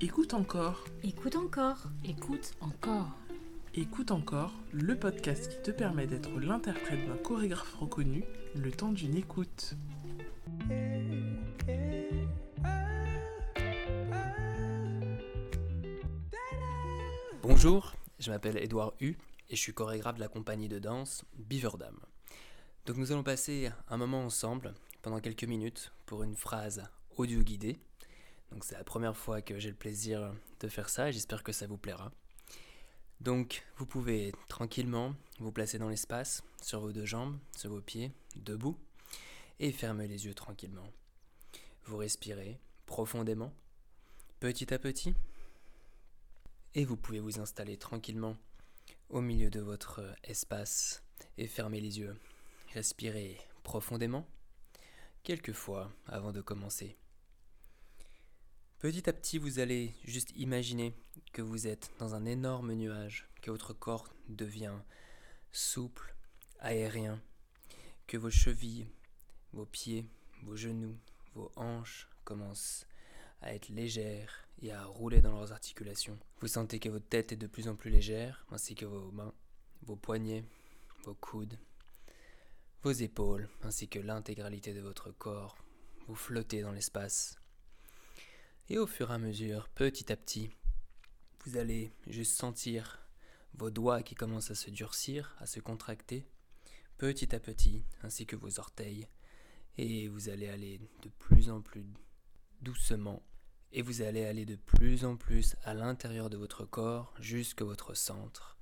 Écoute encore, Écoute encore. Écoute encore. écoute encore, le podcast qui te permet d'être l'interprète d'un chorégraphe reconnu le temps d'une écoute. Bonjour, je m'appelle Edouard Hu et je suis chorégraphe de la compagnie de danse Beaverdam. Donc nous allons passer un moment ensemble pendant quelques minutes pour une phrase audio guidée. Donc c'est la première fois que j'ai le plaisir de faire ça et j'espère que ça vous plaira. Donc vous pouvez tranquillement vous placer dans l'espace, sur vos deux jambes, sur vos pieds, debout, et fermer les yeux tranquillement. Vous respirez profondément, petit à petit, et vous pouvez vous installer tranquillement au milieu de votre espace et fermer les yeux. Respirez profondément, quelques fois avant de commencer. Petit à petit, vous allez juste imaginer que vous êtes dans un énorme nuage, que votre corps devient souple, aérien, que vos chevilles, vos pieds, vos genoux, vos hanches commencent à être légères et à rouler dans leurs articulations. Vous sentez que votre tête est de plus en plus légère, ainsi que vos mains, vos poignets, vos coudes, vos épaules, ainsi que l'intégralité de votre corps. Vous flottez dans l'espace. Et au fur et à mesure, petit à petit, vous allez juste sentir vos doigts qui commencent à se durcir, à se contracter, petit à petit, ainsi que vos orteils. Et vous allez aller de plus en plus doucement et vous allez aller de plus en plus à l'intérieur de votre corps jusqu'à votre centre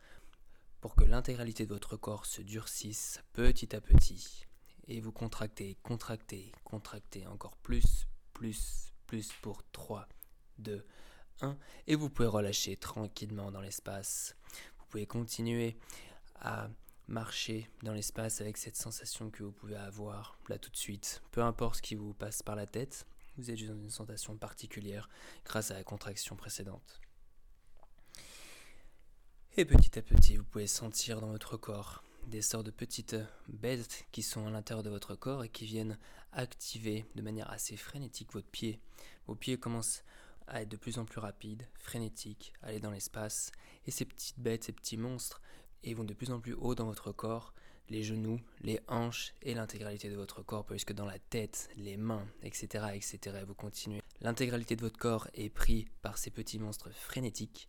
pour que l'intégralité de votre corps se durcisse petit à petit et vous contractez, contractez, contractez encore plus, plus, plus pour 3, 2, 1 et vous pouvez relâcher tranquillement dans l'espace. Vous pouvez continuer à marcher dans l'espace avec cette sensation que vous pouvez avoir là tout de suite, peu importe ce qui vous passe par la tête, vous êtes dans une sensation particulière grâce à la contraction précédente. Et petit à petit, vous pouvez sentir dans votre corps des sortes de petites bêtes qui sont à l'intérieur de votre corps et qui viennent activer de manière assez frénétique votre pied. Vos pieds commencent à être de plus en plus rapides, frénétiques, aller dans l'espace, et ces petites bêtes, ces petits monstres, et vont de plus en plus haut dans votre corps, les genoux, les hanches et l'intégralité de votre corps, puisque dans la tête, les mains, etc., etc., vous continuez. L'intégralité de votre corps est pris par ces petits monstres frénétiques,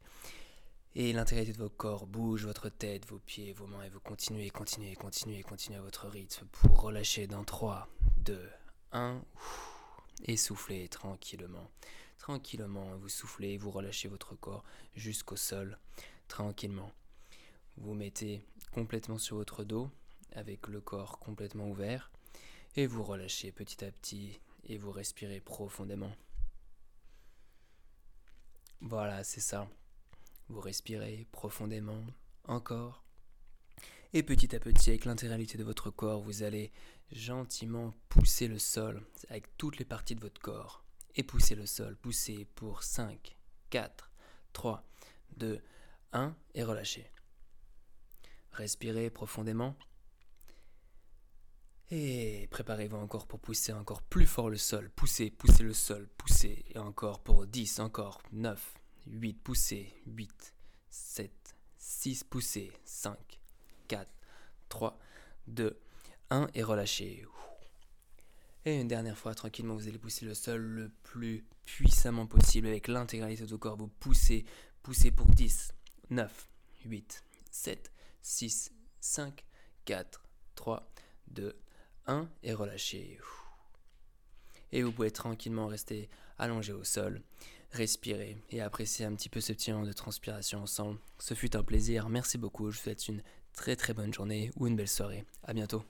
et l'intégralité de votre corps bouge, votre tête, vos pieds, vos mains, et vous continuez, continuez, continuez, continuez à votre rythme pour relâcher dans 3, 2, 1, et soufflez tranquillement. Tranquillement, vous soufflez, vous relâchez votre corps jusqu'au sol, tranquillement. Vous mettez complètement sur votre dos, avec le corps complètement ouvert, et vous relâchez petit à petit, et vous respirez profondément. Voilà, c'est ça. Vous respirez profondément, encore. Et petit à petit, avec l'intégralité de votre corps, vous allez gentiment pousser le sol avec toutes les parties de votre corps. Et pousser le sol, poussez pour 5, 4, 3, 2, 1 et relâchez. Respirez profondément. Et préparez-vous encore pour pousser encore plus fort le sol. Poussez, poussez le sol, poussez. Et encore pour 10, encore 9, 8, poussez. 8, 7, 6, poussez. 5, 4, 3, 2, 1 et relâchez. Et une dernière fois, tranquillement, vous allez pousser le sol le plus puissamment possible avec l'intégralité de votre corps. Vous poussez, poussez pour 10, 9, 8, 7, 6, 5, 4, 3, 2, 1 et relâchez. Et vous pouvez tranquillement rester allongé au sol, respirer et apprécier un petit peu ce petit moment de transpiration ensemble. Ce fut un plaisir, merci beaucoup, je vous souhaite une très très bonne journée ou une belle soirée. À bientôt.